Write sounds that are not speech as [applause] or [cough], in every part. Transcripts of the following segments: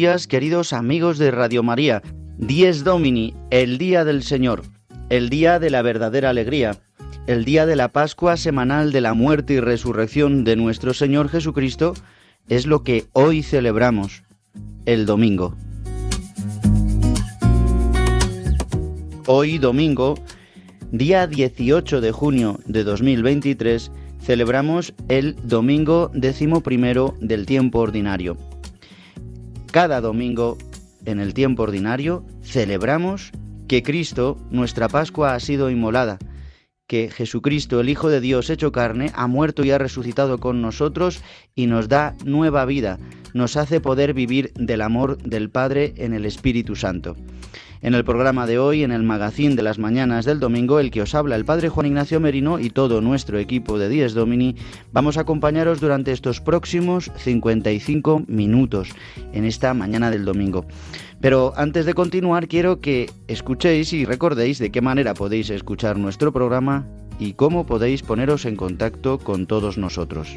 Días, queridos amigos de Radio María. Dies Domini, el día del Señor, el día de la verdadera alegría, el día de la Pascua semanal de la muerte y resurrección de nuestro Señor Jesucristo, es lo que hoy celebramos, el domingo. Hoy domingo, día 18 de junio de 2023, celebramos el domingo décimo primero del tiempo ordinario. Cada domingo, en el tiempo ordinario, celebramos que Cristo, nuestra Pascua, ha sido inmolada, que Jesucristo, el Hijo de Dios hecho carne, ha muerto y ha resucitado con nosotros y nos da nueva vida, nos hace poder vivir del amor del Padre en el Espíritu Santo. En el programa de hoy, en el magazín de las mañanas del domingo, el que os habla el Padre Juan Ignacio Merino y todo nuestro equipo de Dies Domini, vamos a acompañaros durante estos próximos 55 minutos en esta mañana del domingo. Pero antes de continuar, quiero que escuchéis y recordéis de qué manera podéis escuchar nuestro programa y cómo podéis poneros en contacto con todos nosotros.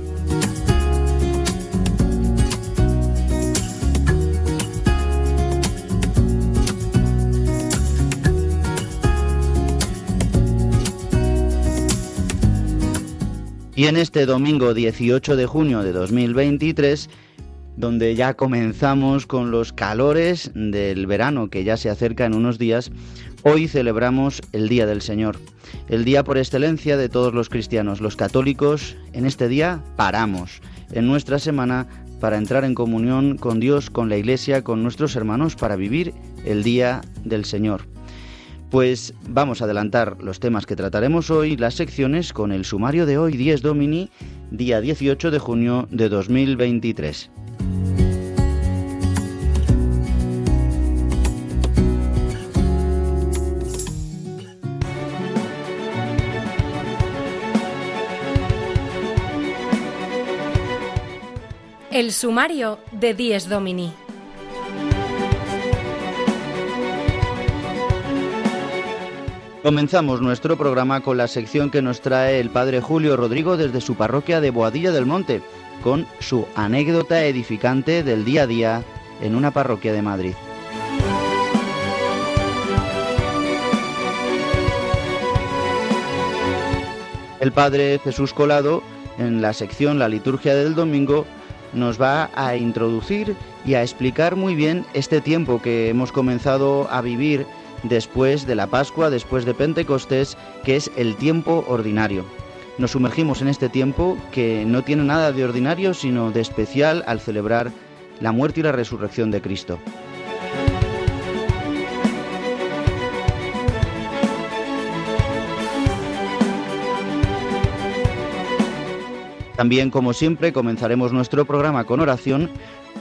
Y en este domingo 18 de junio de 2023, donde ya comenzamos con los calores del verano que ya se acerca en unos días, hoy celebramos el Día del Señor, el día por excelencia de todos los cristianos, los católicos. En este día paramos en nuestra semana para entrar en comunión con Dios, con la Iglesia, con nuestros hermanos, para vivir el Día del Señor. Pues vamos a adelantar los temas que trataremos hoy, las secciones, con el sumario de hoy, 10 Domini, día 18 de junio de 2023. El sumario de Dies Domini. Comenzamos nuestro programa con la sección que nos trae el padre Julio Rodrigo desde su parroquia de Boadilla del Monte, con su anécdota edificante del día a día en una parroquia de Madrid. El padre Jesús Colado, en la sección La liturgia del domingo, nos va a introducir y a explicar muy bien este tiempo que hemos comenzado a vivir después de la Pascua, después de Pentecostés, que es el tiempo ordinario. Nos sumergimos en este tiempo que no tiene nada de ordinario, sino de especial al celebrar la muerte y la resurrección de Cristo. También, como siempre, comenzaremos nuestro programa con oración,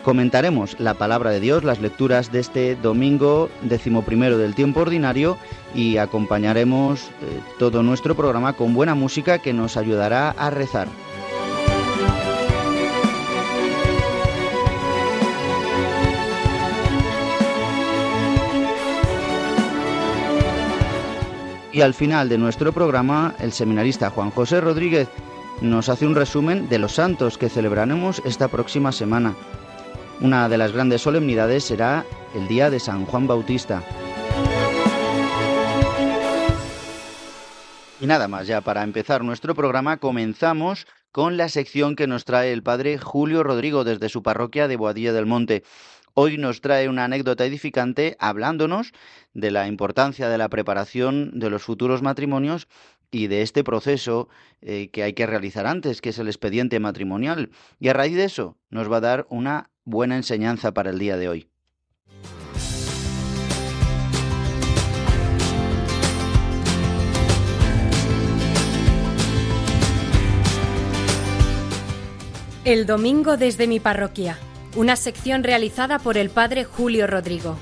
comentaremos la palabra de Dios, las lecturas de este domingo decimoprimero del tiempo ordinario y acompañaremos eh, todo nuestro programa con buena música que nos ayudará a rezar. Y al final de nuestro programa, el seminarista Juan José Rodríguez nos hace un resumen de los santos que celebraremos esta próxima semana. Una de las grandes solemnidades será el día de San Juan Bautista. Y nada más, ya para empezar nuestro programa comenzamos con la sección que nos trae el padre Julio Rodrigo desde su parroquia de Boadilla del Monte. Hoy nos trae una anécdota edificante hablándonos de la importancia de la preparación de los futuros matrimonios y de este proceso eh, que hay que realizar antes, que es el expediente matrimonial. Y a raíz de eso nos va a dar una buena enseñanza para el día de hoy. El domingo desde mi parroquia, una sección realizada por el padre Julio Rodrigo.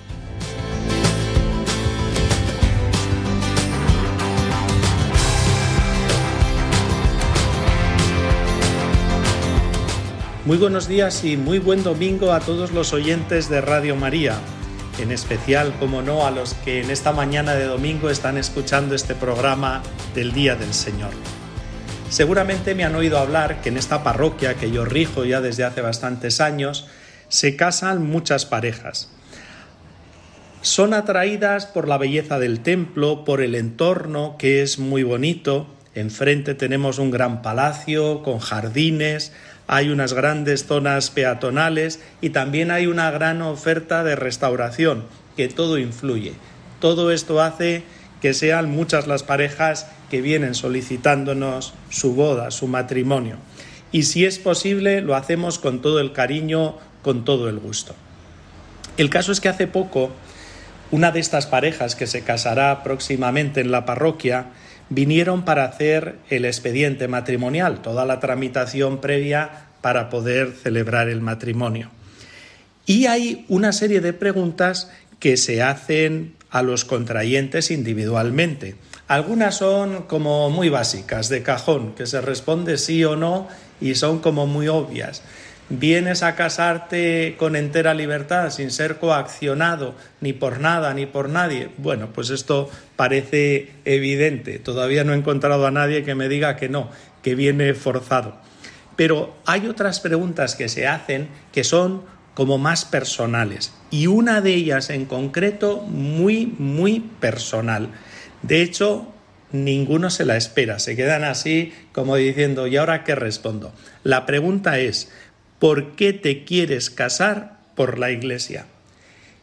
Muy buenos días y muy buen domingo a todos los oyentes de Radio María, en especial, como no, a los que en esta mañana de domingo están escuchando este programa del Día del Señor. Seguramente me han oído hablar que en esta parroquia que yo rijo ya desde hace bastantes años, se casan muchas parejas. Son atraídas por la belleza del templo, por el entorno que es muy bonito. Enfrente tenemos un gran palacio con jardines, hay unas grandes zonas peatonales y también hay una gran oferta de restauración, que todo influye. Todo esto hace que sean muchas las parejas que vienen solicitándonos su boda, su matrimonio. Y si es posible, lo hacemos con todo el cariño, con todo el gusto. El caso es que hace poco, una de estas parejas que se casará próximamente en la parroquia, vinieron para hacer el expediente matrimonial, toda la tramitación previa para poder celebrar el matrimonio. Y hay una serie de preguntas que se hacen a los contrayentes individualmente. Algunas son como muy básicas, de cajón, que se responde sí o no y son como muy obvias. ¿Vienes a casarte con entera libertad, sin ser coaccionado ni por nada ni por nadie? Bueno, pues esto parece evidente. Todavía no he encontrado a nadie que me diga que no, que viene forzado. Pero hay otras preguntas que se hacen que son como más personales y una de ellas en concreto muy, muy personal. De hecho, ninguno se la espera, se quedan así como diciendo, ¿y ahora qué respondo? La pregunta es, ¿por qué te quieres casar por la iglesia?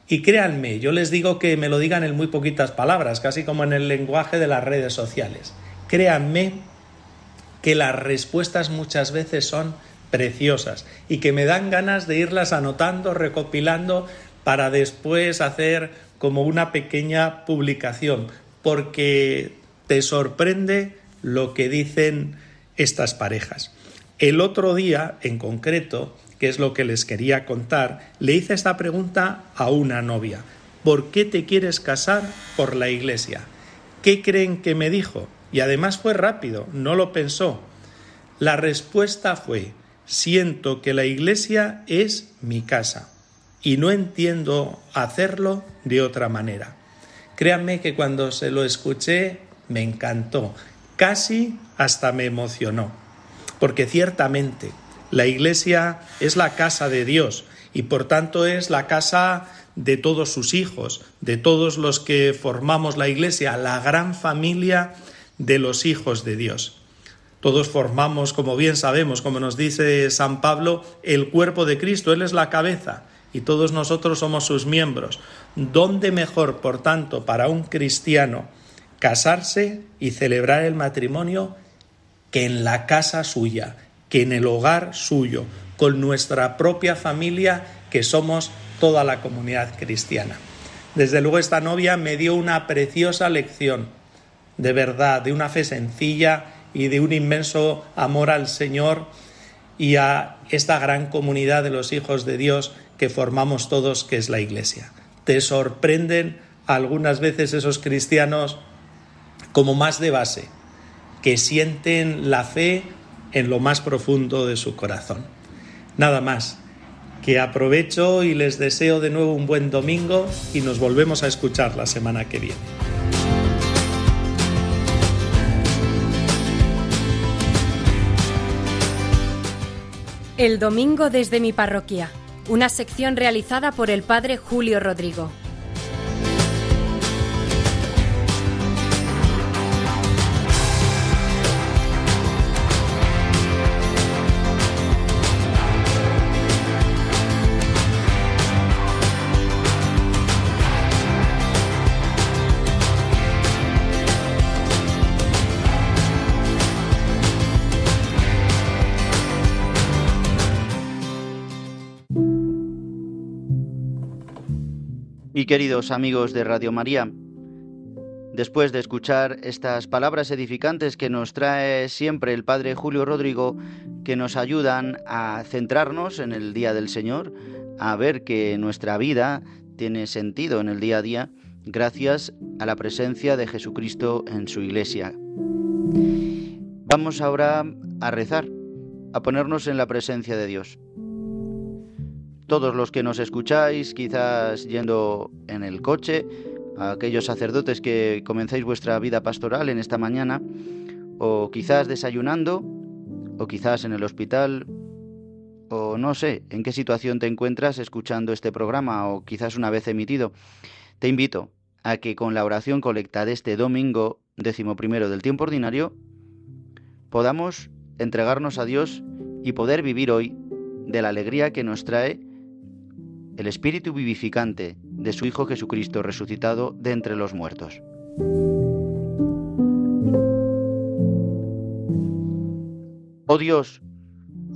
Y créanme, yo les digo que me lo digan en muy poquitas palabras, casi como en el lenguaje de las redes sociales. Créanme que las respuestas muchas veces son preciosas y que me dan ganas de irlas anotando, recopilando para después hacer como una pequeña publicación, porque te sorprende lo que dicen estas parejas. El otro día, en concreto, que es lo que les quería contar, le hice esta pregunta a una novia. ¿Por qué te quieres casar por la iglesia? ¿Qué creen que me dijo? Y además fue rápido, no lo pensó. La respuesta fue, siento que la iglesia es mi casa y no entiendo hacerlo de otra manera. Créanme que cuando se lo escuché me encantó, casi hasta me emocionó porque ciertamente la Iglesia es la casa de Dios y por tanto es la casa de todos sus hijos, de todos los que formamos la Iglesia, la gran familia de los hijos de Dios. Todos formamos, como bien sabemos, como nos dice San Pablo, el cuerpo de Cristo, Él es la cabeza y todos nosotros somos sus miembros. ¿Dónde mejor, por tanto, para un cristiano casarse y celebrar el matrimonio que en la casa suya, que en el hogar suyo, con nuestra propia familia, que somos toda la comunidad cristiana? Desde luego esta novia me dio una preciosa lección de verdad, de una fe sencilla y de un inmenso amor al Señor y a esta gran comunidad de los hijos de Dios que formamos todos, que es la Iglesia. Te sorprenden algunas veces esos cristianos como más de base, que sienten la fe en lo más profundo de su corazón. Nada más, que aprovecho y les deseo de nuevo un buen domingo y nos volvemos a escuchar la semana que viene. El domingo desde mi parroquia, una sección realizada por el padre Julio Rodrigo. Y queridos amigos de Radio María, después de escuchar estas palabras edificantes que nos trae siempre el Padre Julio Rodrigo, que nos ayudan a centrarnos en el Día del Señor, a ver que nuestra vida tiene sentido en el día a día, gracias a la presencia de Jesucristo en su iglesia. Vamos ahora a rezar, a ponernos en la presencia de Dios todos los que nos escucháis, quizás yendo en el coche, a aquellos sacerdotes que comenzáis vuestra vida pastoral en esta mañana, o quizás desayunando, o quizás en el hospital, o no sé en qué situación te encuentras escuchando este programa, o quizás una vez emitido, te invito a que con la oración colecta de este domingo décimo primero del tiempo ordinario, podamos entregarnos a Dios y poder vivir hoy de la alegría que nos trae el espíritu vivificante de su Hijo Jesucristo resucitado de entre los muertos. Oh Dios,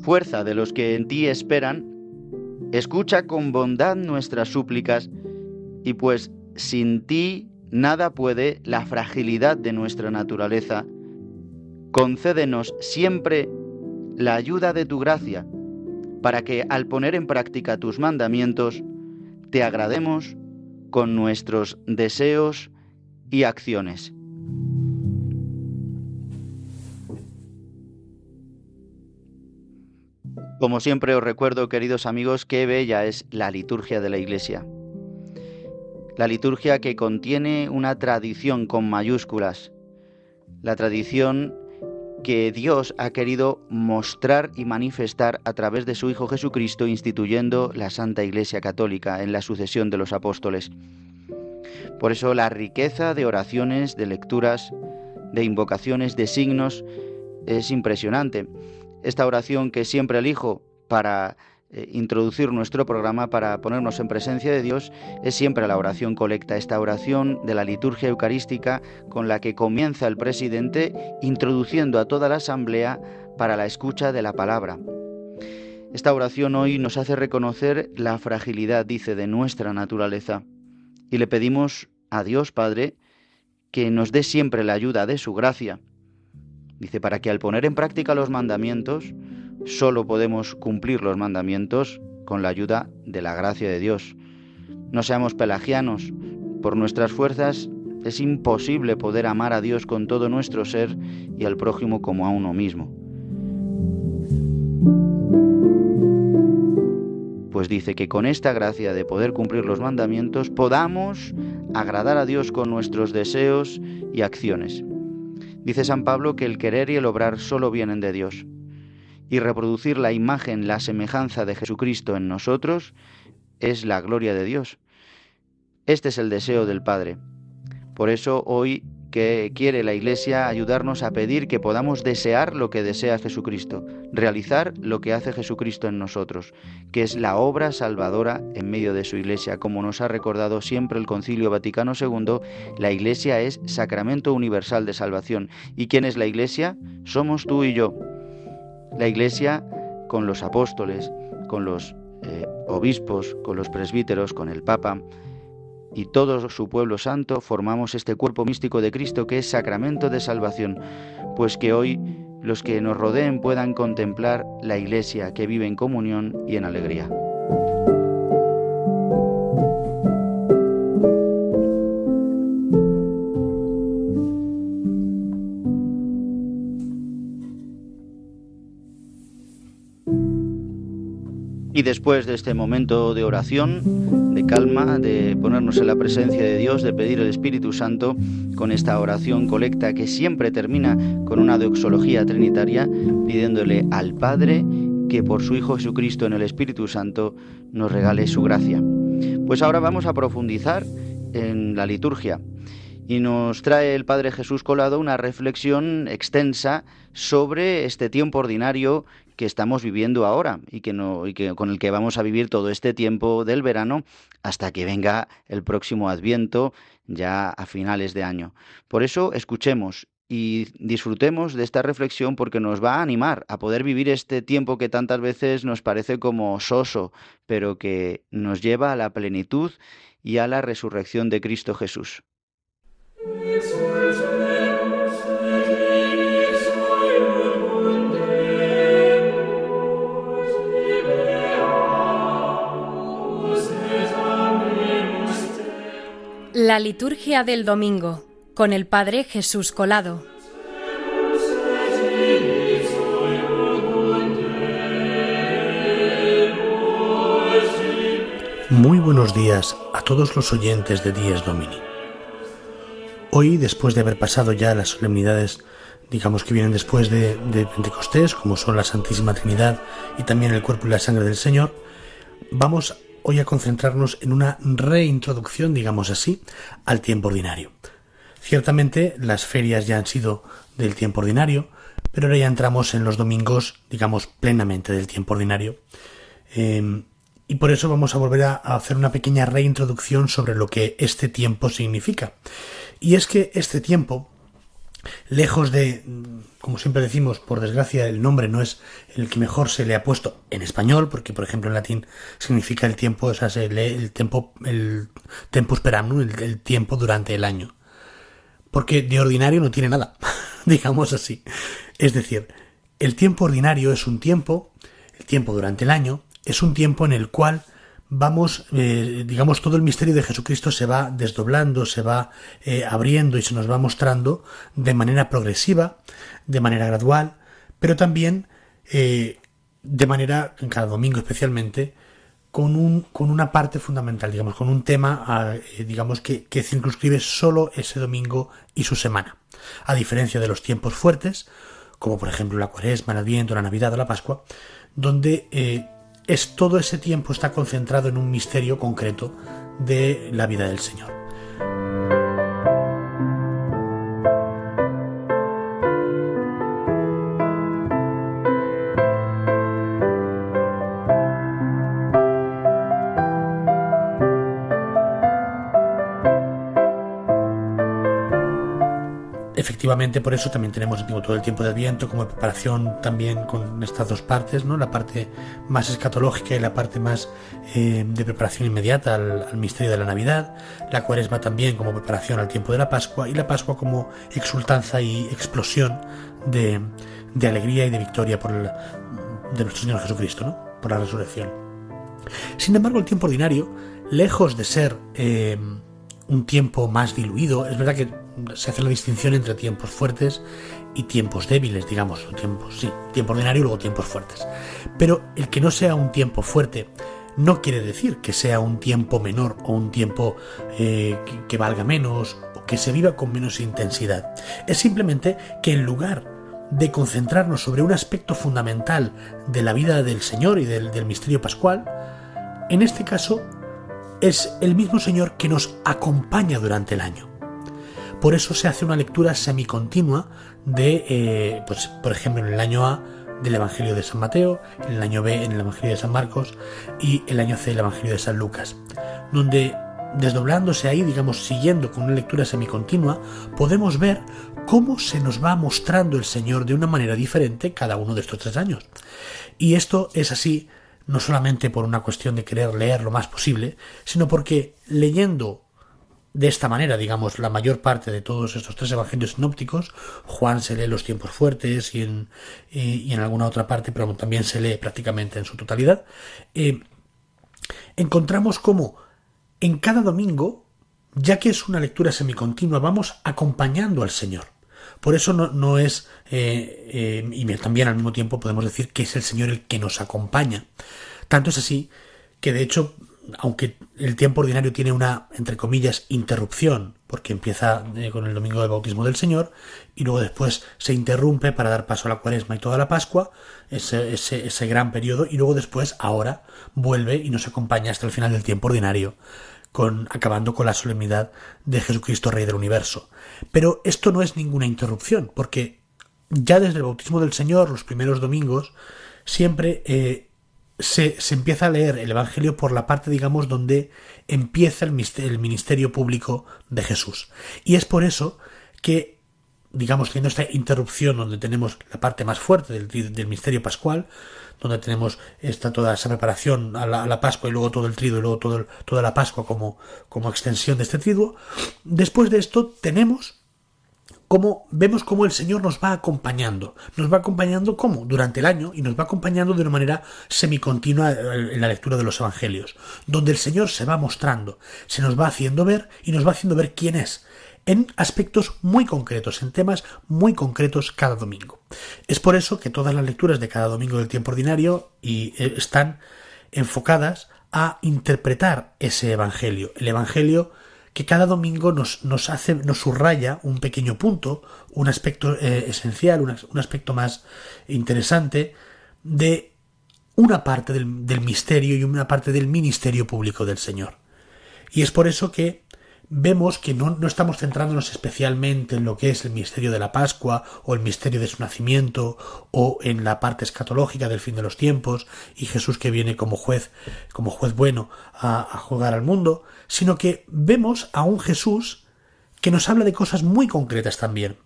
fuerza de los que en ti esperan, escucha con bondad nuestras súplicas, y pues sin ti nada puede la fragilidad de nuestra naturaleza, concédenos siempre la ayuda de tu gracia, para que al poner en práctica tus mandamientos, te agrademos con nuestros deseos y acciones. Como siempre os recuerdo, queridos amigos, qué bella es la liturgia de la Iglesia. La liturgia que contiene una tradición con mayúsculas, la tradición que Dios ha querido mostrar y manifestar a través de su Hijo Jesucristo instituyendo la Santa Iglesia Católica en la sucesión de los apóstoles. Por eso la riqueza de oraciones, de lecturas, de invocaciones, de signos es impresionante. Esta oración que siempre elijo para introducir nuestro programa para ponernos en presencia de Dios es siempre la oración colecta, esta oración de la liturgia eucarística con la que comienza el presidente introduciendo a toda la asamblea para la escucha de la palabra. Esta oración hoy nos hace reconocer la fragilidad, dice, de nuestra naturaleza y le pedimos a Dios Padre que nos dé siempre la ayuda de su gracia. Dice, para que al poner en práctica los mandamientos, Solo podemos cumplir los mandamientos con la ayuda de la gracia de Dios. No seamos pelagianos. Por nuestras fuerzas es imposible poder amar a Dios con todo nuestro ser y al prójimo como a uno mismo. Pues dice que con esta gracia de poder cumplir los mandamientos podamos agradar a Dios con nuestros deseos y acciones. Dice San Pablo que el querer y el obrar solo vienen de Dios y reproducir la imagen, la semejanza de Jesucristo en nosotros es la gloria de Dios. Este es el deseo del Padre. Por eso hoy que quiere la Iglesia ayudarnos a pedir que podamos desear lo que desea Jesucristo, realizar lo que hace Jesucristo en nosotros, que es la obra salvadora en medio de su Iglesia. Como nos ha recordado siempre el Concilio Vaticano II, la Iglesia es sacramento universal de salvación. ¿Y quién es la Iglesia? Somos tú y yo. La Iglesia con los apóstoles, con los eh, obispos, con los presbíteros, con el Papa, y todo su pueblo santo formamos este cuerpo místico de Cristo que es sacramento de salvación, pues que hoy los que nos rodeen puedan contemplar la Iglesia que vive en comunión y en alegría. Y después de este momento de oración, de calma, de ponernos en la presencia de Dios, de pedir el Espíritu Santo, con esta oración colecta que siempre termina con una doxología trinitaria, pidiéndole al Padre que por su Hijo Jesucristo en el Espíritu Santo nos regale su gracia. Pues ahora vamos a profundizar en la liturgia y nos trae el Padre Jesús Colado una reflexión extensa sobre este tiempo ordinario que estamos viviendo ahora y que, no, y que con el que vamos a vivir todo este tiempo del verano hasta que venga el próximo Adviento ya a finales de año. Por eso escuchemos y disfrutemos de esta reflexión porque nos va a animar a poder vivir este tiempo que tantas veces nos parece como soso, pero que nos lleva a la plenitud y a la resurrección de Cristo Jesús. La liturgia del domingo con el Padre Jesús Colado. Muy buenos días a todos los oyentes de Días Domini. Hoy, después de haber pasado ya las solemnidades, digamos que vienen después de, Pentecostés, como son la Santísima Trinidad y también el cuerpo y la sangre del Señor, vamos hoy a concentrarnos en una reintroducción, digamos así, al tiempo ordinario. Ciertamente las ferias ya han sido del tiempo ordinario, pero ahora ya entramos en los domingos, digamos, plenamente del tiempo ordinario. Em, y por eso vamos a volver a hacer una pequeña reintroducción sobre lo que este tiempo significa. Y es que este tiempo, lejos de, como siempre decimos, por desgracia el nombre no es el que mejor se le ha puesto en español, porque por ejemplo en latín significa el tiempo, o sea, se lee el tiempo, el tempus per annum, el, tiempo durante el año. Porque de ordinario no tiene nada, [laughs] digamos así. Es decir, el tiempo ordinario es un tiempo, el tiempo durante el año, es un tiempo en el cual vamos, eh, digamos, todo el misterio de Jesucristo se va desdoblando, se va eh, abriendo y se nos va mostrando de manera progresiva, de manera gradual, pero también eh, de manera, en cada domingo especialmente, con, un, con una parte fundamental, digamos, con un tema, ah, digamos, que, que circunscribe solo ese domingo y su semana. A diferencia de los tiempos fuertes, como por ejemplo la cuaresma, el adviento, la navidad o la pascua, donde es todo ese tiempo está concentrado en un misterio concreto de la vida del Señor. Efectivamente por eso también tenemos todo el tiempo de Adviento como preparación también con estas dos partes, ¿no? la parte más escatológica y la parte más eh, de preparación inmediata al, misterio de la Navidad, la cuaresma también como preparación al tiempo de la Pascua y la Pascua como exultanza y explosión de, de alegría y de victoria por de nuestro Señor Jesucristo, ¿no? por la resurrección. Sin embargo, el tiempo ordinario, lejos de ser eh, un tiempo más diluido, es verdad que se hace la distinción entre tiempos fuertes y tiempos débiles, digamos, tiempos, sí, tiempo ordinario y luego tiempos fuertes. Pero el que no sea un tiempo fuerte no quiere decir que sea un tiempo menor o un tiempo eh, que, valga menos o que se viva con menos intensidad. Es simplemente que en lugar de concentrarnos sobre un aspecto fundamental de la vida del Señor y del, del misterio pascual, en este caso es el mismo Señor que nos acompaña durante el año. Por eso se hace una lectura semicontinua de, eh, pues, por ejemplo, en el año A del Evangelio de San Mateo, en el año B en el Evangelio de San Marcos y el año C el Evangelio de San Lucas, donde desdoblándose ahí, digamos, siguiendo con una lectura semicontinua, podemos ver cómo se nos va mostrando el Señor de una manera diferente cada uno de estos tres años. Y esto es así no solamente por una cuestión de querer leer lo más posible, sino porque leyendo de esta manera, digamos, la mayor parte de todos estos tres evangelios sinópticos, Juan se lee los tiempos fuertes y en, y en alguna otra parte, pero también se lee prácticamente en su totalidad, eh, encontramos cómo en cada domingo, ya que es una lectura semicontinua, vamos acompañando al Señor. Por eso no, no es, eh, eh, y también al mismo tiempo podemos decir que es el Señor el que nos acompaña. Tanto es así que de hecho, aunque el tiempo ordinario tiene una, entre comillas, interrupción, porque empieza eh, con el domingo del bautismo del Señor, y luego después se interrumpe para dar paso a la cuaresma y toda la Pascua, ese, ese, ese gran periodo, y luego después, ahora, vuelve y nos acompaña hasta el final del tiempo ordinario con, acabando con la solemnidad de Jesucristo Rey del Universo. Pero esto no es ninguna interrupción, porque ya desde el bautismo del Señor, los primeros domingos, siempre eh, se, se, empieza a leer el Evangelio por la parte, digamos, donde empieza el, ministerio público de Jesús. Y es por eso que digamos, teniendo esta interrupción donde tenemos la parte más fuerte del, del misterio pascual, donde tenemos esta, toda esa preparación a la, Pascua y luego todo el trido y luego todo toda la Pascua como, como extensión de este triduo. Después de esto tenemos como vemos cómo el Señor nos va acompañando. Nos va acompañando como durante el año y nos va acompañando de una manera semicontinua en la lectura de los evangelios, donde el Señor se va mostrando, se nos va haciendo ver y nos va haciendo ver quién es, en aspectos muy concretos, en temas muy concretos cada domingo. Es por eso que todas las lecturas de cada domingo del tiempo ordinario y, eh, están enfocadas a interpretar ese evangelio, el evangelio que cada domingo nos, nos hace, nos subraya un pequeño punto, un aspecto eh, esencial, un, aspecto más interesante de una parte del, del misterio y una parte del ministerio público del Señor. Y es por eso que vemos que no, no, estamos centrándonos especialmente en lo que es el misterio de la Pascua o el misterio de su nacimiento o en la parte escatológica del fin de los tiempos y Jesús que viene como juez, como juez bueno a, a jugar al mundo, sino que vemos a un Jesús que nos habla de cosas muy concretas también.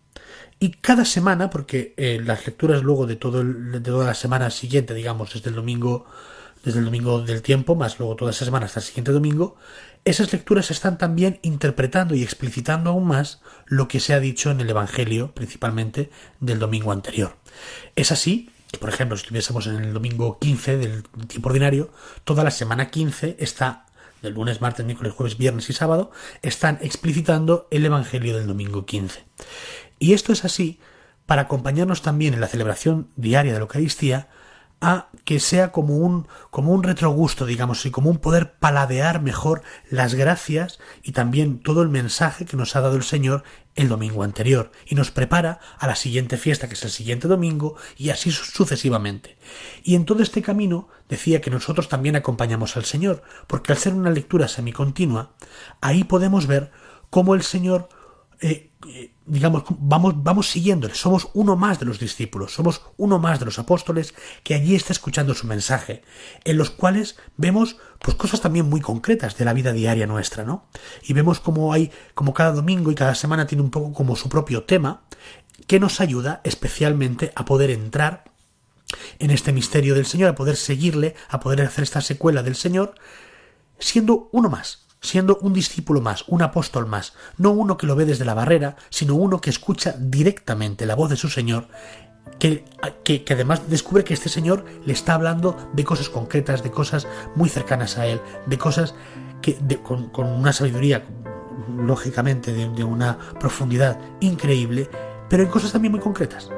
Y cada semana, porque eh, las lecturas luego de, todo el, de toda la semana siguiente, digamos, desde el domingo desde el domingo del tiempo, más luego toda esa semana hasta el siguiente domingo, esas lecturas están también interpretando y explicitando aún más lo que se ha dicho en el Evangelio, principalmente del domingo anterior. Es así que, por ejemplo, si estuviésemos en el domingo 15 del tiempo ordinario, toda la semana 15 está, del lunes, martes, miércoles, jueves, viernes y sábado, están explicitando el Evangelio del domingo 15. Y esto es así para acompañarnos también en la celebración diaria de la Eucaristía, a que sea como un, como un retrogusto, digamos, y como un poder paladear mejor las gracias y también todo el mensaje que nos ha dado el Señor el domingo anterior y nos prepara a la siguiente fiesta, que es el siguiente domingo, y así sucesivamente. Y en todo este camino decía que nosotros también acompañamos al Señor, porque al ser una lectura semicontinua, ahí podemos ver cómo el Señor eh, eh, digamos, vamos, vamos siguiéndole, somos uno más de los discípulos, somos uno más de los apóstoles que allí está escuchando su mensaje, en los cuales vemos pues cosas también muy concretas de la vida diaria nuestra, ¿no? Y vemos como hay, como cada domingo y cada semana tiene un poco como su propio tema, que nos ayuda especialmente a poder entrar en este misterio del Señor, a poder seguirle, a poder hacer esta secuela del Señor, siendo uno más, siendo un discípulo más, un apóstol más, no uno que lo ve desde la barrera, sino uno que escucha directamente la voz de su Señor, que, que, además descubre que este Señor le está hablando de cosas concretas, de cosas muy cercanas a Él, de cosas que con, una sabiduría, lógicamente, de una profundidad increíble, pero en cosas también muy concretas.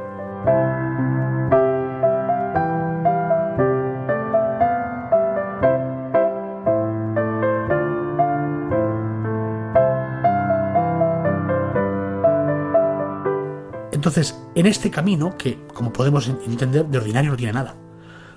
Entonces, en este camino, que como podemos entender, de ordinario no tiene nada,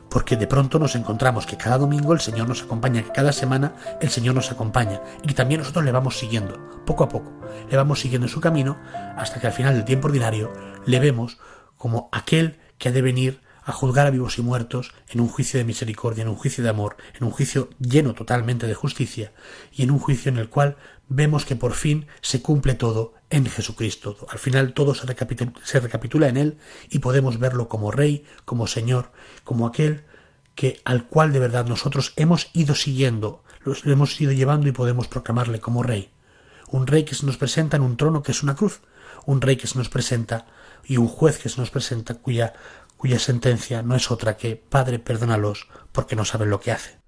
porque de pronto nos encontramos que cada domingo el Señor nos acompaña, que cada semana el Señor nos acompaña y que también nosotros le vamos siguiendo, poco a poco, le vamos siguiendo en su camino hasta que al final del tiempo ordinario le vemos como aquel que ha de venir a juzgar a vivos y muertos en un juicio de misericordia, en un juicio de amor, en un juicio lleno totalmente de justicia y en un juicio en el cual vemos que por fin se cumple todo en Jesucristo. Al final todo se recapitula, se recapitula en Él y podemos verlo como Rey, como Señor, como aquel que al cual de verdad nosotros hemos ido siguiendo, lo hemos ido llevando y podemos proclamarle como Rey. Un Rey que se nos presenta en un trono que es una cruz, un Rey que se nos presenta y un juez que se nos presenta cuya cuya sentencia no es otra que Padre, perdónalos porque no saben lo que hacen.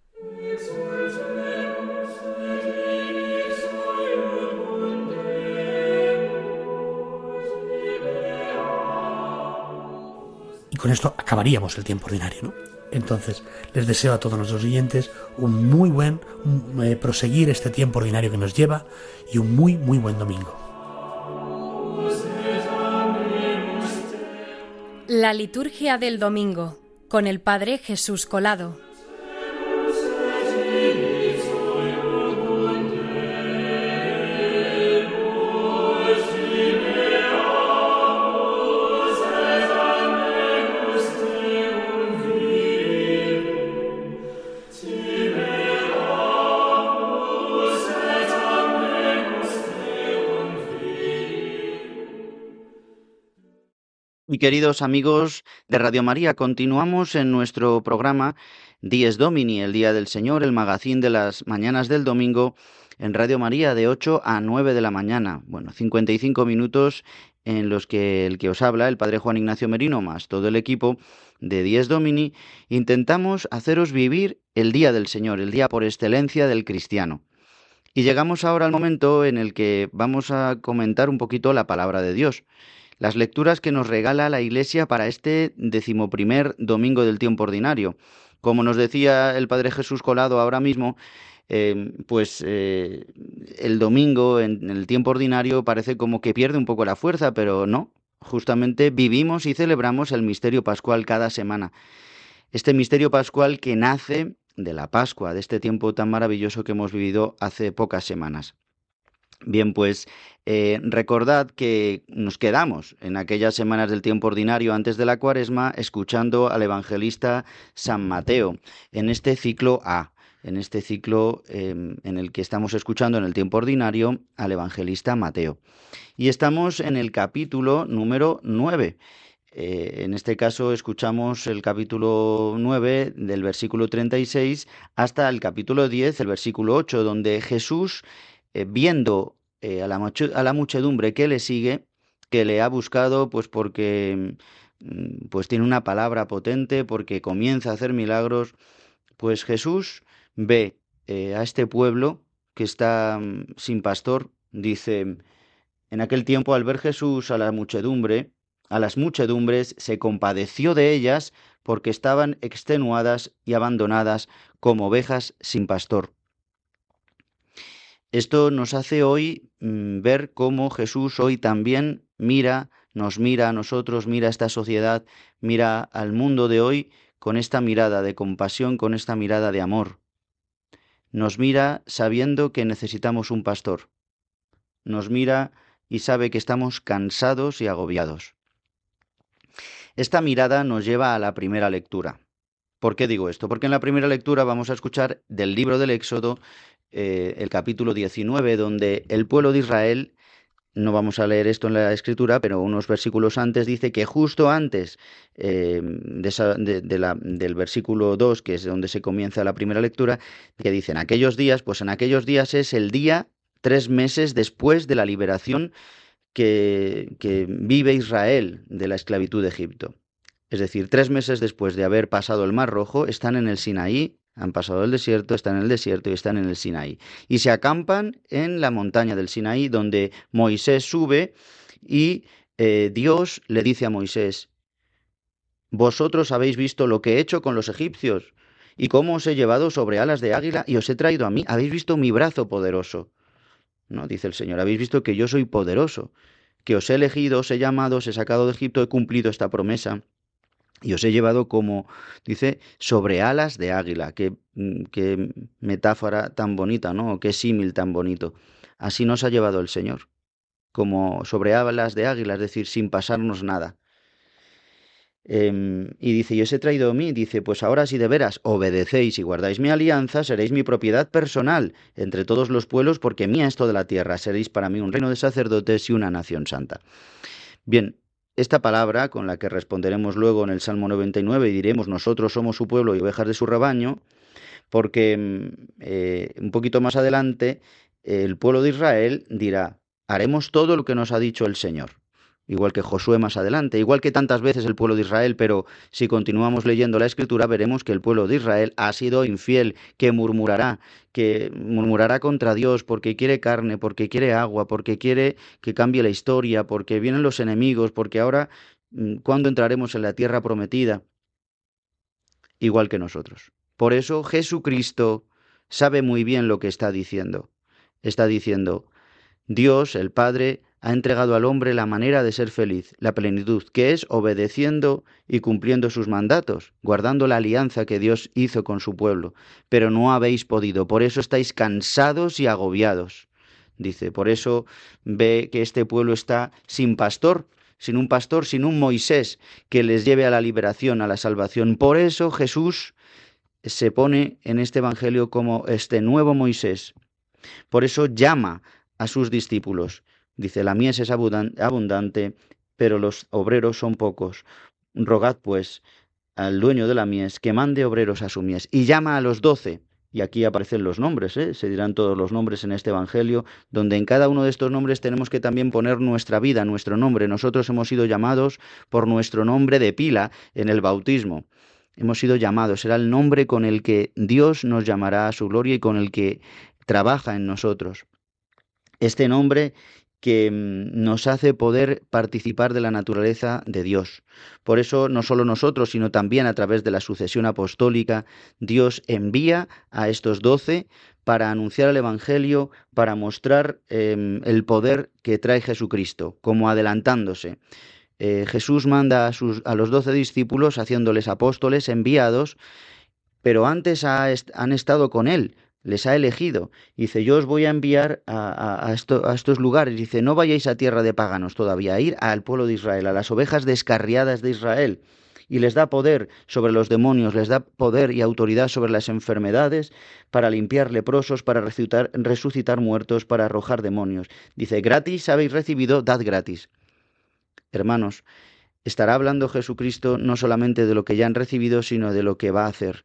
Con esto acabaríamos el tiempo ordinario, ¿no? Entonces, les deseo a todos nuestros oyentes un muy buen eh, proseguir este tiempo ordinario que nos lleva y un muy, muy buen domingo. La liturgia del domingo con el Padre Jesús Colado. Queridos amigos de Radio María, continuamos en nuestro programa Dies Domini, el Día del Señor, el magazín de las mañanas del domingo en Radio María de 8 a 9 de la mañana. Bueno, 55 minutos en los que el que os habla, el Padre Juan Ignacio Merino, más todo el equipo de Dies Domini, intentamos haceros vivir el Día del Señor, el día por excelencia del cristiano. Y llegamos ahora al momento en el que vamos a comentar un poquito la palabra de Dios las lecturas que nos regala la Iglesia para este decimoprimer domingo del tiempo ordinario. Como nos decía el Padre Jesús Colado ahora mismo, eh, pues eh, el domingo en el tiempo ordinario parece como que pierde un poco la fuerza, pero no. Justamente vivimos y celebramos el misterio pascual cada semana. Este misterio pascual que nace de la Pascua, de este tiempo tan maravilloso que hemos vivido hace pocas semanas. Bien, pues eh, recordad que nos quedamos en aquellas semanas del tiempo ordinario antes de la cuaresma escuchando al evangelista San Mateo en este ciclo A, en este ciclo em, en el que estamos escuchando en el tiempo ordinario al evangelista Mateo. Y estamos en el capítulo número 9. Eh, en este caso escuchamos el capítulo 9 del versículo 36 hasta el capítulo 10, el versículo 8, donde Jesús eh, viendo eh, a, la a, la muchedumbre que le sigue, que le ha buscado, pues porque mm, pues tiene una palabra potente, porque comienza a hacer milagros, pues Jesús ve eh, a este pueblo que está mm, sin pastor, dice, en aquel tiempo al ver Jesús a la muchedumbre, a las muchedumbres, se compadeció de ellas porque estaban extenuadas y abandonadas como ovejas sin pastor. Esto nos hace hoy mm, ver cómo Jesús hoy también mira, nos mira a nosotros, mira a esta sociedad, mira al mundo de hoy con esta mirada de compasión, con esta mirada de amor. Nos mira sabiendo que necesitamos un pastor. Nos mira y sabe que estamos cansados y agobiados. Esta mirada nos lleva a la primera lectura. ¿Por qué digo esto? Porque en la primera lectura vamos a escuchar del libro del Éxodo eh, el capítulo 19, donde el pueblo de Israel, no vamos a leer esto en la escritura, pero unos versículos antes dice que justo antes eh, del versículo 2, que es donde se comienza la primera lectura, que dicen aquellos días, pues en aquellos días es el día tres meses después de la liberación que vive Israel de la esclavitud de Egipto. Es decir, tres meses después de haber pasado el Mar Rojo, están en el Sinaí han pasado el desierto, están en el desierto y están en el Sinaí. Y se acampan en la montaña del Sinaí, donde Moisés sube y eh, Dios le dice a Moisés, vosotros habéis visto lo que he hecho con los egipcios y cómo os he llevado sobre alas de águila y os he traído a mí. Habéis visto mi brazo poderoso. No, dice el Señor, habéis visto que yo soy poderoso, que os he elegido, os he llamado, os he sacado de Egipto, he cumplido esta promesa. Y os he llevado como, dice, sobre alas de águila. Qué, mm, qué metáfora tan bonita, ¿no? Qué símil tan bonito. Así nos ha llevado el Señor, como sobre alas de águila, es decir, sin pasarnos nada. Em, y dice, yo os he traído a mí, dice, pues ahora si de veras obedecéis y guardáis mi alianza, seréis mi propiedad personal entre todos los pueblos, porque mía es toda la tierra, seréis para mí un reino de sacerdotes y una nación santa. Bien, esta palabra, con la que responderemos luego en el Salmo 99 y diremos nosotros somos su pueblo y ovejas de su rebaño, porque mm, eh, un poquito más adelante el pueblo de Israel dirá, haremos todo lo que nos ha dicho el Señor igual que Josué más adelante, igual que tantas veces el pueblo de Israel, pero si continuamos leyendo la escritura veremos que el pueblo de Israel ha sido infiel, que murmurará, que murmurará contra Dios porque quiere carne, porque quiere agua, porque quiere que cambie la historia, porque vienen los enemigos, porque ahora, mm, ¿cuándo entraremos en la tierra prometida? Igual que nosotros. Por eso Jesucristo sabe muy bien lo que está diciendo. Está diciendo, Dios, el Padre, ha entregado al hombre la manera de ser feliz, la plenitud, que es obedeciendo y cumpliendo sus mandatos, guardando la alianza que Dios hizo con su pueblo. Pero no habéis podido, por eso estáis cansados y agobiados. Dice, por eso ve que este pueblo está sin pastor, sin un pastor, sin un Moisés que les lleve a la liberación, a la salvación. Por eso Jesús se pone en este Evangelio como este nuevo Moisés. Por eso llama a sus discípulos Dice, la mies es abundante, pero los obreros son pocos. Rogad, pues, al dueño de la mies que mande obreros a su mies. Y llama a los doce. Y aquí aparecen los nombres, ¿eh? se dirán todos los nombres en este Evangelio, donde en cada uno de estos nombres tenemos que también poner nuestra vida, nuestro nombre. Nosotros hemos sido llamados por nuestro nombre de pila en el bautismo. Hemos sido llamados, será el nombre con el que Dios nos llamará a su gloria y con el que trabaja en nosotros. Este nombre que mm, nos hace poder participar de la naturaleza de Dios. Por eso, no solo nosotros, sino también a través de la sucesión apostólica, Dios envía a estos doce para anunciar el Evangelio, para mostrar em, el poder que trae Jesucristo, como adelantándose. Eh, Jesús manda a, sus, a los doce discípulos haciéndoles apóstoles enviados, pero antes han estado con Él, les ha elegido. Dice, yo os voy a enviar a, estos lugares. Dice, no vayáis a tierra de paganos todavía, ir al pueblo de Israel, a las ovejas descarriadas de Israel. Y les da poder sobre los demonios, les da poder y autoridad sobre las enfermedades, para limpiar leprosos, para resucitar muertos, para arrojar demonios. Dice, gratis habéis recibido, dad gratis. Hermanos, estará hablando Jesucristo no solamente de lo que ya han recibido, sino de lo que va a hacer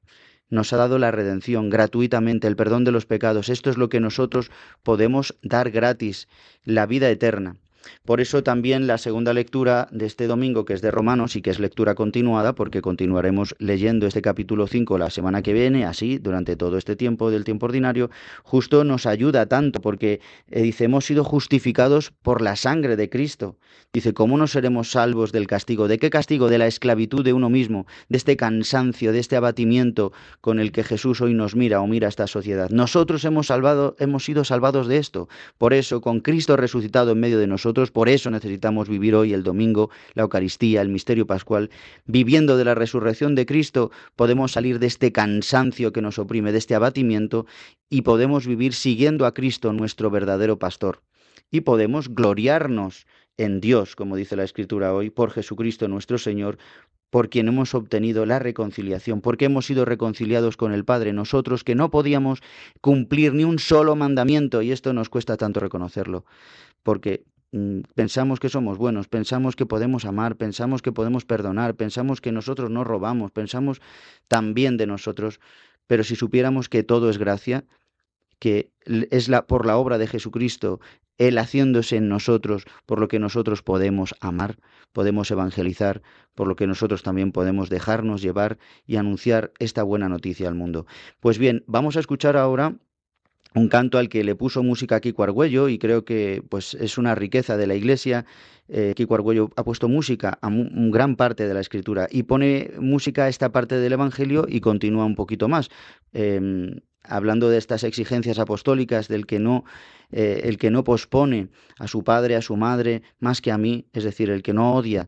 nos ha dado la redención gratuitamente, el perdón de los pecados. Esto es lo que nosotros podemos dar gratis, la vida eterna. Por eso también la segunda lectura de este domingo, que es de Romanos y que es lectura continuada, porque continuaremos leyendo este capítulo 5 la semana que viene, así, durante todo este tiempo del tiempo ordinario, justo nos ayuda tanto, porque eh, dice, hemos sido justificados por la sangre de Cristo. Dice, ¿cómo no seremos salvos del castigo? ¿De qué castigo? De la esclavitud de uno mismo, de este cansancio, de este abatimiento con el que Jesús hoy nos mira o mira esta sociedad. Nosotros hemos salvado, hemos sido salvados de esto. Por eso, con Cristo resucitado en medio de nosotros, por eso necesitamos vivir hoy el domingo, la Eucaristía, el misterio pascual. Viviendo de la resurrección de Cristo, podemos salir de este cansancio que nos oprime, de este abatimiento, y podemos vivir siguiendo a Cristo, nuestro verdadero pastor. Y podemos gloriarnos en Dios, como dice la Escritura hoy, por Jesucristo nuestro Señor, por quien hemos obtenido la reconciliación, porque hemos sido reconciliados con el Padre, nosotros que no podíamos cumplir ni un solo mandamiento, y esto nos cuesta tanto reconocerlo, porque pensamos que somos buenos, pensamos que podemos amar, pensamos que podemos perdonar, pensamos que nosotros no robamos, pensamos también de nosotros, pero si supiéramos que todo es gracia, que es la, por la obra de Jesucristo, Él haciéndose en nosotros, por lo que nosotros podemos amar, podemos evangelizar, por lo que nosotros también podemos dejarnos llevar y anunciar esta buena noticia al mundo. Pues bien, vamos a escuchar ahora un canto al que le puso música a Kiko Argüello y creo que pues es una riqueza de la Iglesia. Eh, Kiko Argüello ha puesto música a gran parte de la Escritura y pone música a esta parte del Evangelio y continúa un poquito más. Em, hablando de estas exigencias apostólicas del que no eh, el que no pospone a su padre, a su madre, más que a mí, es decir, el que no odia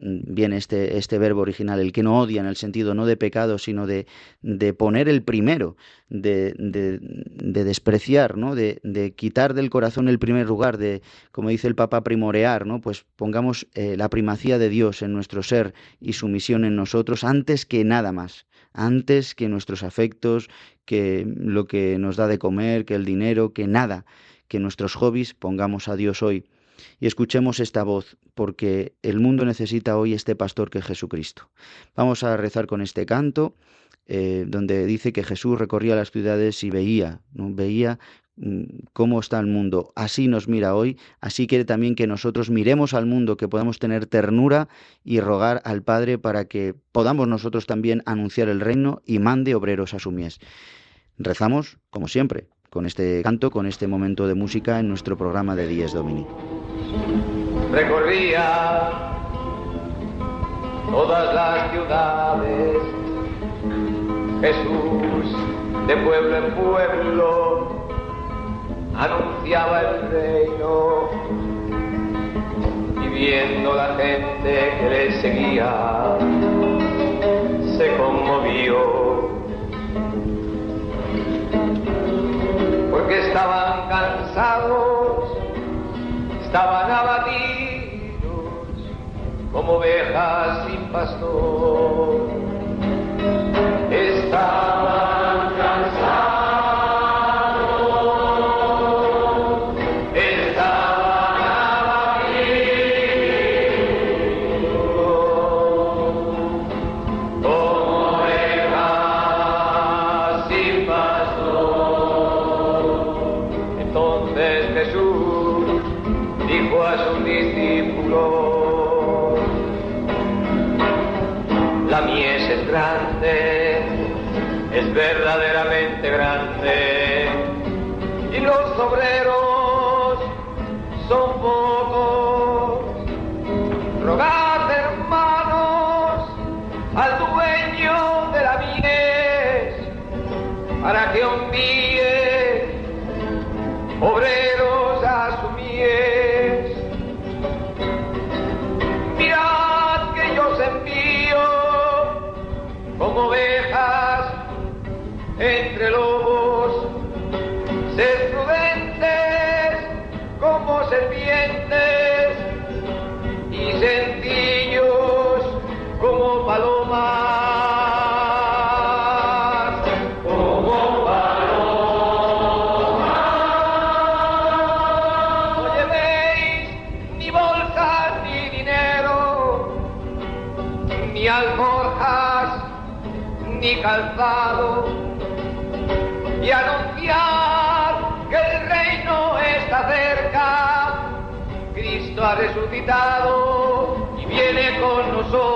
viene este, este verbo original, el que no odia en el sentido no de pecado, sino de, de poner el primero, de, de, de despreciar, ¿no? De, de, quitar del corazón el primer lugar, de, como dice el Papa, primorear, ¿no? Pues pongamos eh, la primacía de Dios en nuestro ser y su misión en nosotros antes que nada más, antes que nuestros afectos, que lo que nos da de comer, que el dinero, que nada, que nuestros hobbies pongamos a Dios hoy y escuchemos esta voz, porque el mundo necesita hoy este pastor que es Jesucristo. Vamos a rezar con este canto, eh, donde dice que Jesús recorría las ciudades y veía, ¿no? veía mm, cómo está el mundo. Así nos mira hoy, así quiere también que nosotros miremos al mundo, que podamos tener ternura y rogar al Padre para que podamos nosotros también anunciar el reino y mande obreros a su mies. Rezamos, como siempre, con este canto, con este momento de música en nuestro programa de Dies Domini. Recorría todas las ciudades, Jesús de pueblo en pueblo anunciaba el reino. Y viendo la gente que le seguía se conmovió. Porque estaban cansados estaban abatidos como ovejas sin pastor. Estaban ni alforjas ni calzado y anunciar que el reino está cerca. Cristo ha resucitado y viene con nosotros.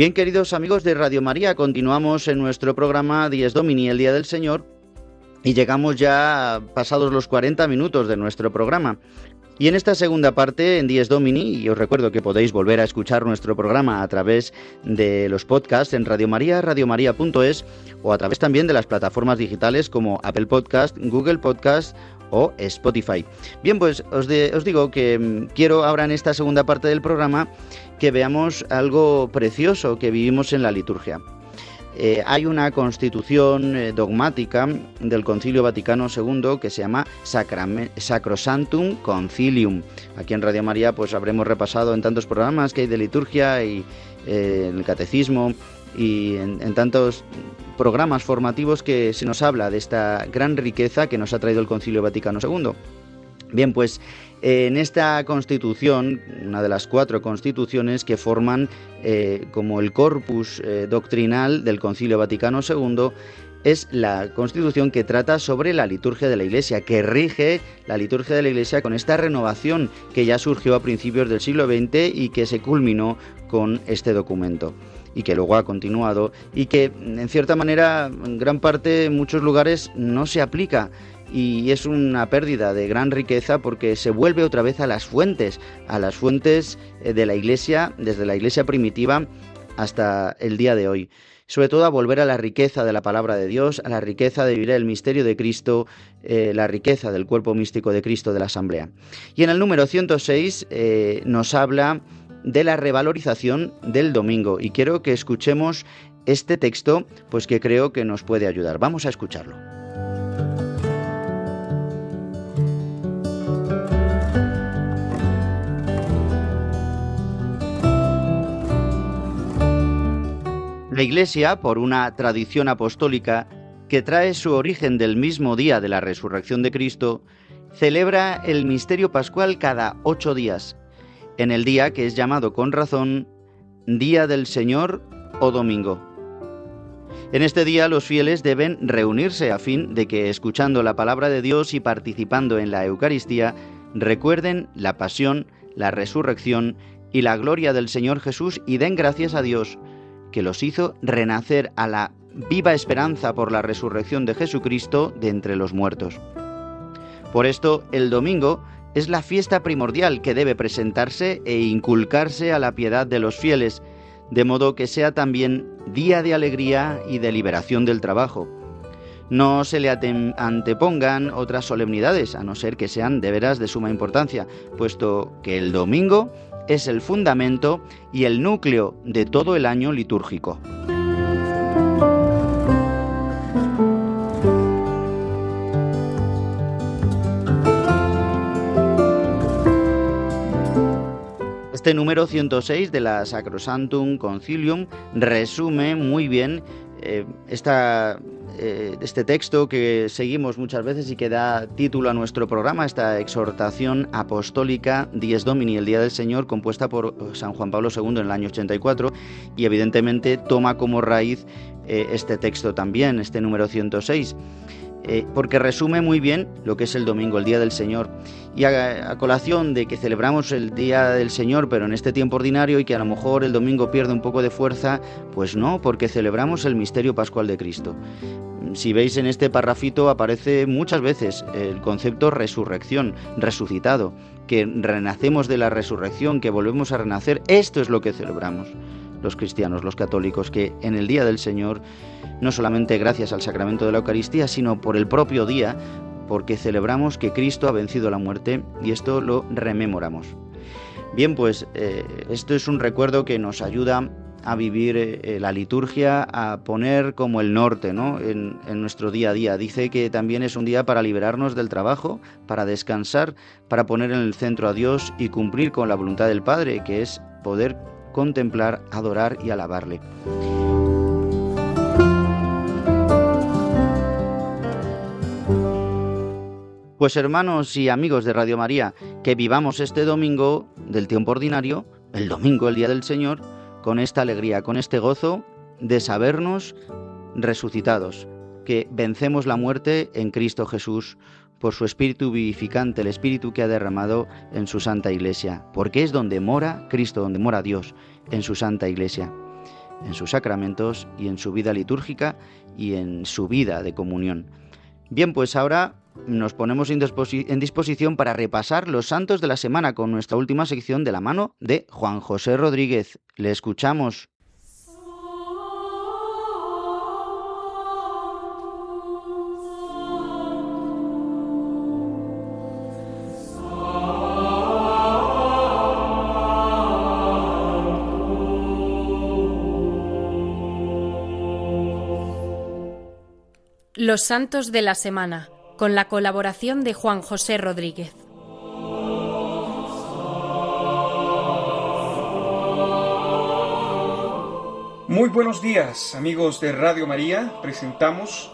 Bien, queridos amigos de Radio María, continuamos en nuestro programa Dies Domini, el Día del Señor, y llegamos ya pasados los 40 minutos de nuestro programa. Y en esta segunda parte, en Dies Domini, y os recuerdo que podéis volver a escuchar nuestro programa a través de los podcasts en Radio María, radiomaria.es, o a través también de las plataformas digitales como Apple Podcast, Google Podcast o Spotify. Bien, pues os, os digo que mm, quiero ahora en esta segunda parte del programa que veamos algo precioso que vivimos en la liturgia. Eh, hay una constitución eh, dogmática del Concilio Vaticano II que se llama Sacrosantum Concilium. Aquí en Radio María pues habremos repasado en tantos programas que hay de liturgia y eh, el catecismo y en, tantos programas formativos que se nos habla de esta gran riqueza que nos ha traído el Concilio Vaticano II. Bien, pues en esta constitución, una de las cuatro constituciones que forman eh, como el corpus eh, doctrinal del Concilio Vaticano II, es la constitución que trata sobre la liturgia de la Iglesia, que rige la liturgia de la Iglesia con esta renovación que ya surgió a principios del siglo XX y que se culminó con este documento y que luego ha continuado y que en cierta manera en gran parte en muchos lugares no se aplica y es una pérdida de gran riqueza porque se vuelve otra vez a las fuentes, a las fuentes eh, de la iglesia, desde la iglesia primitiva hasta el día de hoy. Sobre todo a volver a la riqueza de la palabra de Dios, a la riqueza de vivir el misterio de Cristo, eh, la riqueza del cuerpo místico de Cristo de la Asamblea. Y en el número 106 eh, nos habla de la revalorización del domingo y quiero que escuchemos este texto, pues que creo que nos puede ayudar. Vamos a escucharlo. La Iglesia, por una tradición apostólica que trae su origen del mismo día de la resurrección de Cristo, celebra el misterio pascual cada ocho días, en el día que es llamado con razón Día del Señor o Domingo. En este día los fieles deben reunirse a fin de que, escuchando la palabra de Dios y participando en la Eucaristía, recuerden la pasión, la resurrección y la gloria del Señor Jesús y den gracias a Dios que los hizo renacer a la viva esperanza por la resurrección de Jesucristo de entre los muertos. Por esto, el domingo es la fiesta primordial que debe presentarse e inculcarse a la piedad de los fieles, de modo que sea también día de alegría y de liberación del trabajo. No se le antepongan otras solemnidades, a no ser que sean de veras de suma importancia, puesto que el domingo es el fundamento y el núcleo de todo el año litúrgico. Este número 106 de la Sacrosantum Concilium resume muy bien eh, esta eh, este texto que seguimos muchas veces y que da título a nuestro programa, esta exhortación apostólica Dies Domini, el Día del Señor, compuesta por San Juan Pablo II en el año 84 y evidentemente toma como raíz eh, este texto también, este número 106. Eh, porque resume muy bien lo que es el domingo, el Día del Señor. Y a, colación de que celebramos el Día del Señor, pero en este tiempo ordinario y que a lo mejor el domingo pierde un poco de fuerza, pues no, porque celebramos el misterio pascual de Cristo. Si veis en este parrafito aparece muchas veces el concepto resurrección, resucitado, que renacemos de la resurrección, que volvemos a renacer. Esto es lo que celebramos los cristianos, los católicos, que en el Día del Señor no solamente gracias al sacramento de la Eucaristía, sino por el propio día, porque celebramos que Cristo ha vencido la muerte y esto lo rememoramos. Bien, pues eh, esto es un recuerdo que nos ayuda a vivir eh, la liturgia, a poner como el norte ¿no? en, en, nuestro día a día. Dice que también es un día para liberarnos del trabajo, para descansar, para poner en el centro a Dios y cumplir con la voluntad del Padre, que es poder contemplar, adorar y alabarle. Pues hermanos y amigos de Radio María, que vivamos este domingo del tiempo ordinario, el domingo, el día del Señor, con esta alegría, con este gozo de sabernos resucitados, que vencemos la muerte en Cristo Jesús por su Espíritu vivificante, el Espíritu que ha derramado en su Santa Iglesia, porque es donde mora Cristo, donde mora Dios, en su Santa Iglesia, en sus sacramentos y en su vida litúrgica y en su vida de comunión. Bien, pues ahora nos ponemos en disposición para repasar los santos de la semana con nuestra última sección de la mano de Juan José Rodríguez. Le escuchamos. Los Santos de la Semana, con la colaboración de Juan José Rodríguez. Muy buenos días, amigos de Radio María. Presentamos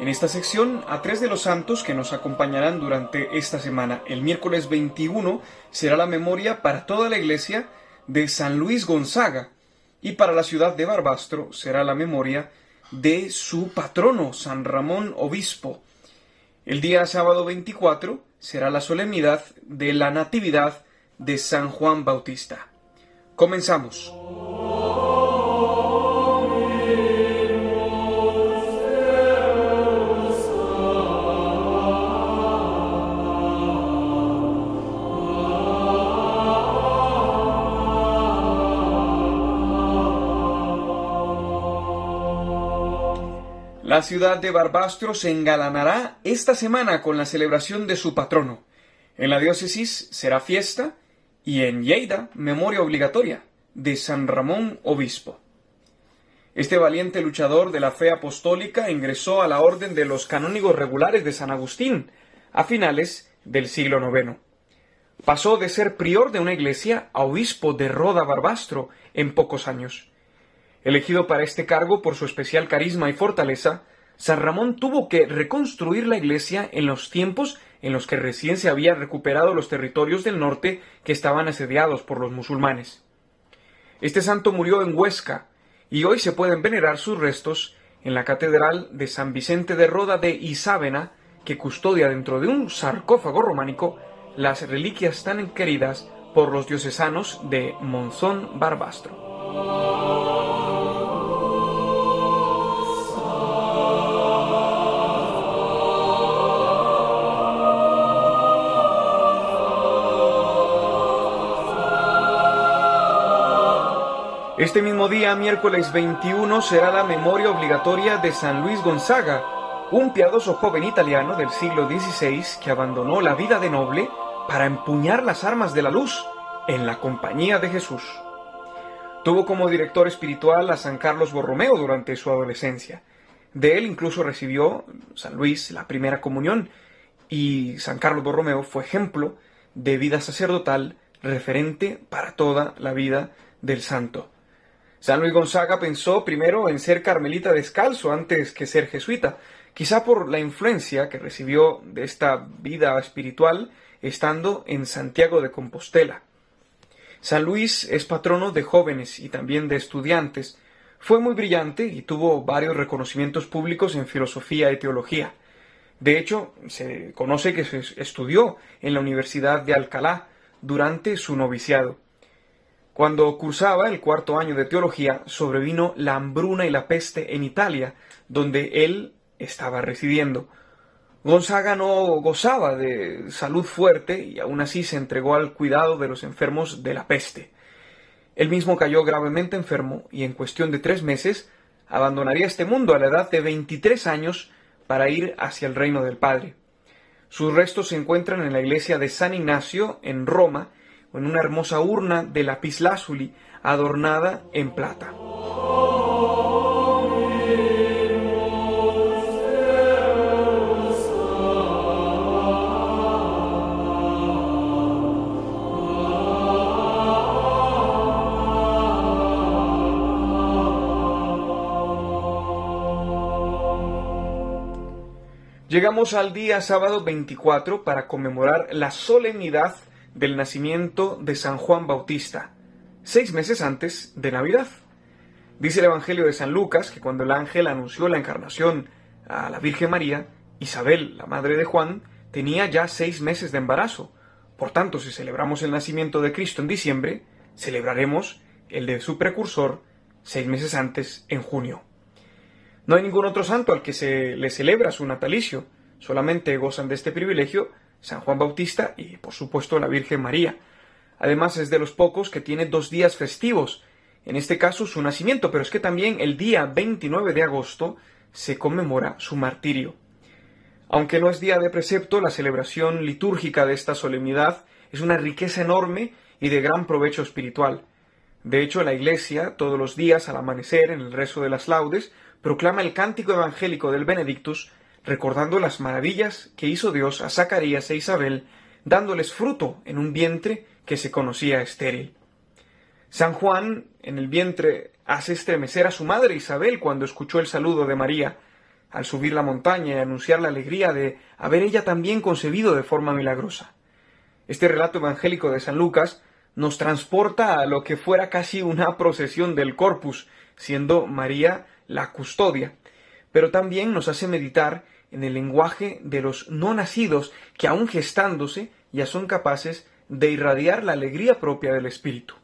en esta sección a tres de los santos que nos acompañarán durante esta semana. El miércoles 21 será la memoria para toda la iglesia de San Luis Gonzaga y para la ciudad de Barbastro será la memoria de su patrono, San Ramón Obispo. El día sábado 24 será la solemnidad de la Natividad de San Juan Bautista. Comenzamos. La ciudad de Barbastro se engalanará esta semana con la celebración de su patrono. En la diócesis será fiesta y en Lleida memoria obligatoria de San Ramón Obispo. Este valiente luchador de la fe apostólica ingresó a la orden de los canónigos regulares de San Agustín a finales del siglo IX. Pasó de ser prior de una iglesia a obispo de Roda Barbastro en pocos años. Elegido para este cargo por su especial carisma y fortaleza, San Ramón tuvo que reconstruir la iglesia en los tiempos en los que recién se había recuperado los territorios del norte que estaban asediados por los musulmanes. Este santo murió en Huesca y hoy se pueden venerar sus restos en la catedral de San Vicente de Roda de Isávena, que custodia dentro de un sarcófago románico las reliquias tan queridas por los diocesanos de Monzón Barbastro. Este mismo día, miércoles 21, será la memoria obligatoria de San Luis Gonzaga, un piadoso joven italiano del siglo XVI que abandonó la vida de noble para empuñar las armas de la luz en la compañía de Jesús. Tuvo como director espiritual a San Carlos Borromeo durante su adolescencia. De él incluso recibió San Luis la primera comunión y San Carlos Borromeo fue ejemplo de vida sacerdotal referente para toda la vida del santo. San Luis Gonzaga pensó primero en ser carmelita descalzo antes que ser jesuita, quizá por la influencia que recibió de esta vida espiritual estando en Santiago de Compostela. San Luis es patrono de jóvenes y también de estudiantes. Fue muy brillante y tuvo varios reconocimientos públicos en filosofía y teología. De hecho, se conoce que se estudió en la Universidad de Alcalá durante su noviciado. Cuando cursaba el cuarto año de teología, sobrevino la hambruna y la peste en Italia, donde él estaba residiendo. Gonzaga no gozaba de salud fuerte y aún así se entregó al cuidado de los enfermos de la peste. Él mismo cayó gravemente enfermo y en cuestión de tres meses abandonaría este mundo a la edad de 23 años para ir hacia el reino del Padre. Sus restos se encuentran en la iglesia de San Ignacio en Roma en una hermosa urna de lapislázuli adornada en plata. Llegamos al día sábado 24 para conmemorar la solemnidad del nacimiento de San Juan Bautista, seis meses antes de Navidad. Dice el Evangelio de San Lucas que cuando el ángel anunció la encarnación a la Virgen María, Isabel, la madre de Juan, tenía ya seis meses de embarazo. Por tanto, si celebramos el nacimiento de Cristo en diciembre, celebraremos el de su precursor seis meses antes, en junio. No hay ningún otro santo al que se le celebra su natalicio, solamente gozan de este privilegio San Juan Bautista y, por supuesto, la Virgen María. Además, es de los pocos que tiene dos días festivos, en este caso su nacimiento, pero es que también el día 29 de agosto se conmemora su martirio. Aunque no es día de precepto, la celebración litúrgica de esta solemnidad es una riqueza enorme y de gran provecho espiritual. De hecho, la Iglesia, todos los días al amanecer, en el rezo de las laudes, proclama el cántico evangélico del Benedictus, recordando las maravillas que hizo Dios a Zacarías e Isabel, dándoles fruto en un vientre que se conocía estéril. San Juan, en el vientre, hace estremecer a su madre Isabel cuando escuchó el saludo de María, al subir la montaña y anunciar la alegría de haber ella también concebido de forma milagrosa. Este relato evangélico de San Lucas nos transporta a lo que fuera casi una procesión del corpus, siendo María la custodia, pero también nos hace meditar en el lenguaje de los no nacidos que aun gestándose ya son capaces de irradiar la alegría propia del Espíritu.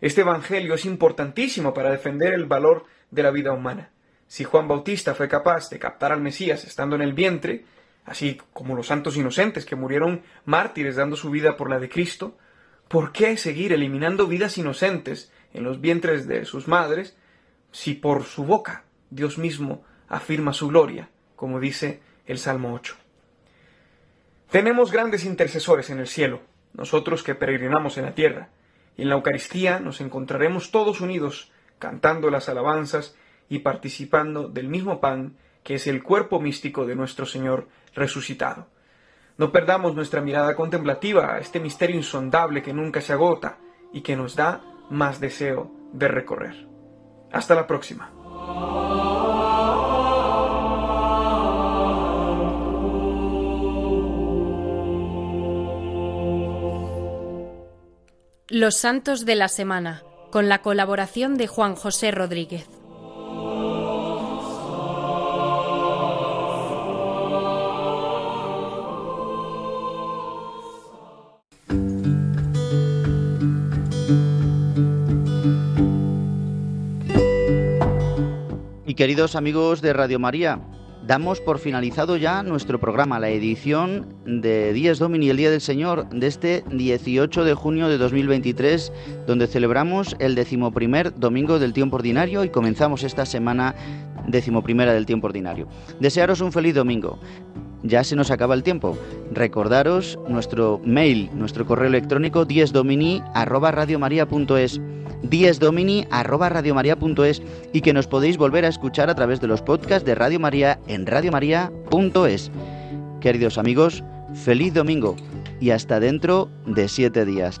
Este Evangelio es importantísimo para defender el valor de la vida humana. Si Juan Bautista fue capaz de captar al Mesías estando en el vientre, así como los santos inocentes que murieron mártires dando su vida por la de Cristo, ¿por qué seguir eliminando vidas inocentes en los vientres de sus madres si por su boca Dios mismo afirma su gloria, como dice el Salmo 8? Tenemos grandes intercesores en el cielo, nosotros que peregrinamos en la tierra, y en la Eucaristía nos encontraremos todos unidos, cantando las alabanzas y participando del mismo pan que es el cuerpo místico de nuestro Señor resucitado. No perdamos nuestra mirada contemplativa a este misterio insondable que nunca se agota y que nos da más deseo de recorrer. Hasta la próxima. Los Santos de la Semana, con la colaboración de Juan José Rodríguez. queridos amigos de Radio María, damos por finalizado ya nuestro programa, la edición de Días Domini, el Día del Señor, de este 18 de junio de 2023, donde celebramos el decimoprimer domingo del tiempo ordinario y comenzamos esta semana decimoprimera del tiempo ordinario. Desearos un feliz domingo. Ya se nos acaba el tiempo. Recordaros nuestro mail, nuestro correo electrónico diesdomini@radiomaria.es diesdomini@radiomaria.es y que nos podéis volver a escuchar a través de los podcasts de Radio María en radiomaria.es. Queridos amigos, feliz domingo y hasta dentro de siete días.